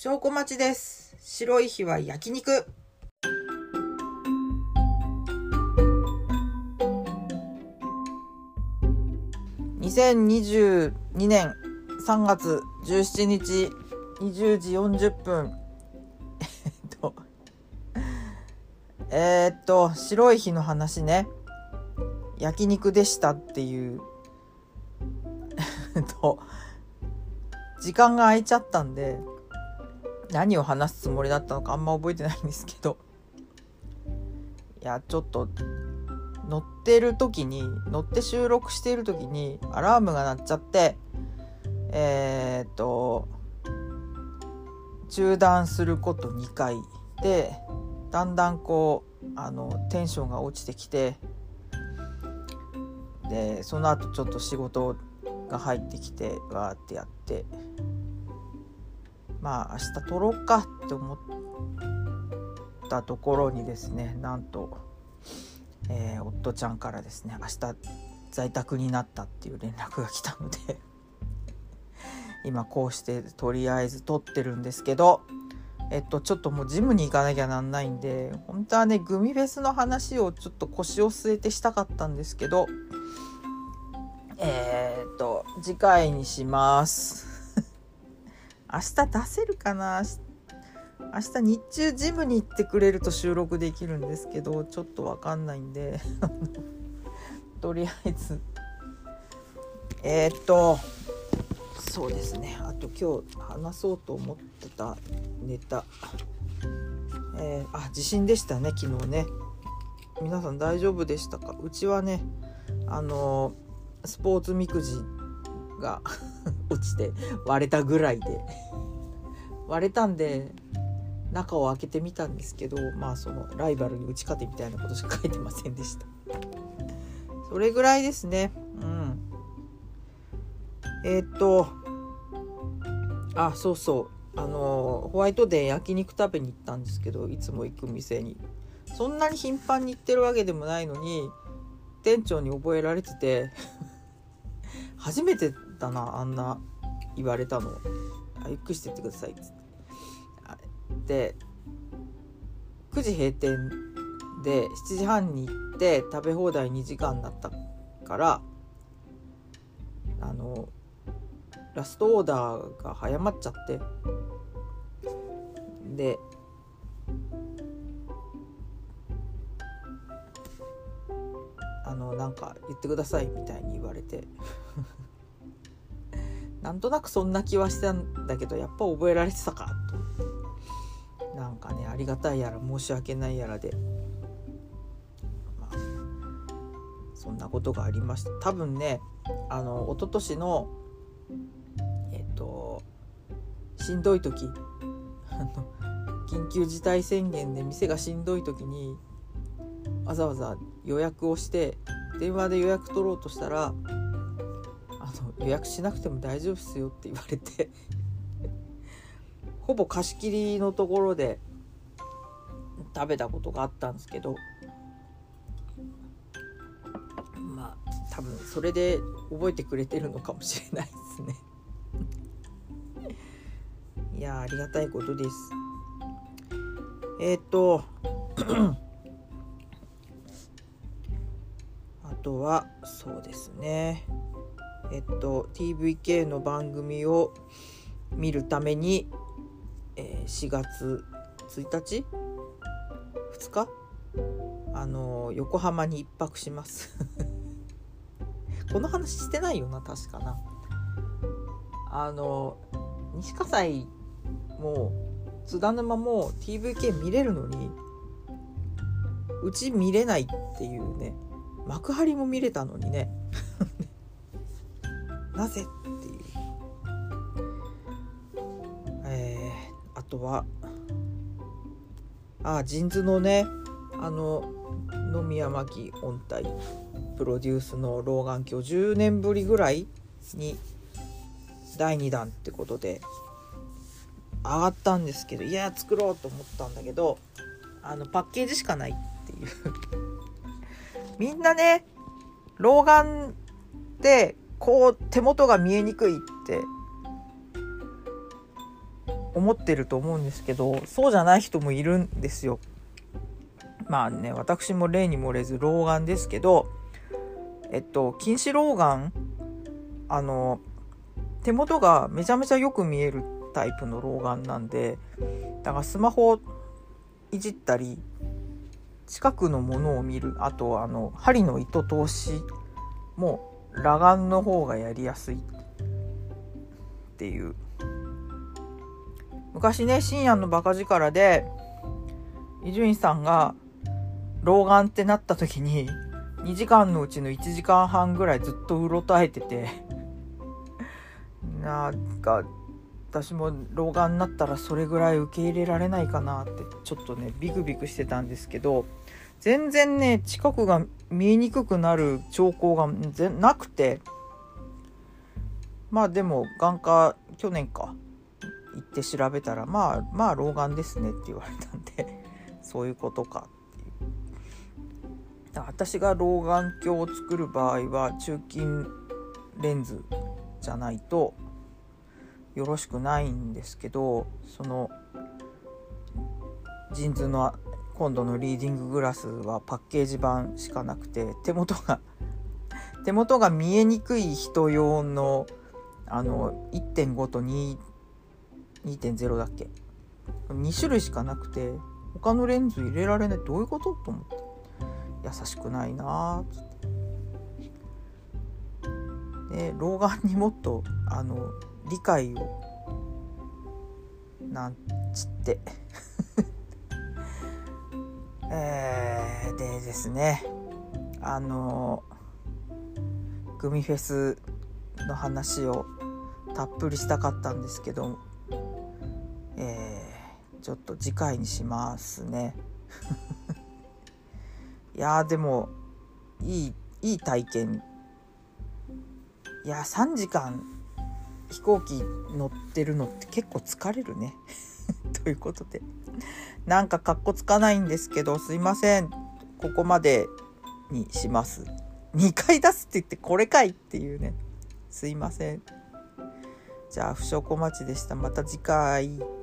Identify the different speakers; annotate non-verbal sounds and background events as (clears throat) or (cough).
Speaker 1: 証拠待ちです。白い日は焼肉。2022年3月17日20時40分。えっと、えっと、白い日の話ね。焼肉でしたっていう。と、時間が空いちゃったんで、何を話すつもりだったのかあんま覚えてないんですけど。いやちょっと乗ってる時に乗って収録している時にアラームが鳴っちゃってえー、っと中断すること2回。でだんだんこうあのテンションが落ちてきてでその後ちょっと仕事が入ってきてわーってやって。まあ明日撮ろうかって思ったところにですねなんと、えー夫ちゃんからですね明日在宅になったっていう連絡が来たので (laughs) 今こうしてとりあえず撮ってるんですけどえっとちょっともうジムに行かなきゃなんないんで本当はねグミフェスの話をちょっと腰を据えてしたかったんですけどえーっと次回にします。明日出せるかな？明日日中ジムに行ってくれると収録できるんですけどちょっと分かんないんで。(laughs) とりあえず。えー、っとそうですね。あと今日話そうと思ってたネタ。えー、あ地震でしたね昨日ね。皆さん大丈夫でしたか？うちはねあのスポーツみくじが (laughs) 落ちて割れたぐらいで。割れたんで中を開けてみたんですけどまあそのライバルに打ち勝てみたいなことしか書いてませんでした。それぐらいですね。うん。えーっとあそうそう。あのホワイトデー焼肉食べに行ったんですけどいつも行く店に。そんなに頻繁に行ってるわけでもないのに店長に覚えられてて (laughs) 初めてだなあんな言われたの。あゆっくりしてってください。っつってで9時閉店で7時半に行って食べ放題2時間だったからあのラストオーダーが早まっちゃって。であのなんか言ってくださいみたいに言われて。なんとなくそんな気はしたんだけどやっぱ覚えられてたかと。なんかねありがたいやら申し訳ないやらで、まあ、そんなことがありました。多分ねあの一昨年のえっとしんどい時緊急事態宣言で店がしんどい時にわざわざ予約をして電話で予約取ろうとしたらあの予約しなくても大丈夫っすよって言われて。(laughs) ほぼ貸し切りのところで食べたことがあったんですけど。まあ多分それで覚えてくれてるのかもしれないですね。(laughs) いやありがたいことです。えーっと (clears throat) あとはそうですね。えっと TVK の番組を見るために、えー4月1日？2日？あの横浜に一泊します。(laughs) この話してないよな確かな。あの西葛西も津田沼も TVK 見れるのにうち見れないっていうね。幕張も見れたのにね。(laughs) なぜっていう。えー、あとはあジンズのねあの野宮真紀音体プロデュースの老眼鏡10年ぶりぐらいに第2弾ってことで上がったんですけどいや作ろうと思ったんだけどあのパッケージしかないっていう。(laughs) みんなね老眼でこう手元が見えにくいって思ってると思うんですけどそうじゃない人もいるんですよ。まあね私も例に漏れず老眼ですけどえっと近視老眼あの手元がめちゃめちゃよく見えるタイプの老眼なんでだからスマホいじったり近くのものを見るあとあの針の糸通しも裸眼の方がやりやすいっていう。昔ね深夜のバカ力で伊集院さんが老眼ってなった時に2時間のうちの1時間半ぐらいずっとうろたえててなんか私も老眼になったらそれぐらい受け入れられないかなってちょっとねビクビクしてたんですけど全然ね近くが見えにくくなる兆候がなくて。まあでも眼科去年か行って調べたらまあまあ老眼ですねって言われたんで (laughs) そういうことかっていう。私が老眼鏡を作る場合は中近レンズじゃないとよろしくないんですけどそのジンズの今度のリーディンググラスはパッケージ版しかなくて手元が (laughs) 手元が見えにくい人用のあの1.5と2.0だっけ？2種類しかなくて他のレンズ入れられない。どういうこと？と思って。優しくないなーっつって。で老眼にもっとあの理解をなんつって。え、でですねあのグミフェスの話をたっぷりしたかったんですけど、えー、ちょっと次回にしますね。(laughs) いやでもいいいい体験。いや3時間飛行機乗ってるのって結構疲れるね。(laughs) ということで。なんかかっこつかないんですけどすいません。ここまでにします。2回出すって言ってこれかいっていうね。すいません。じゃあ不祥小町でした。また次回。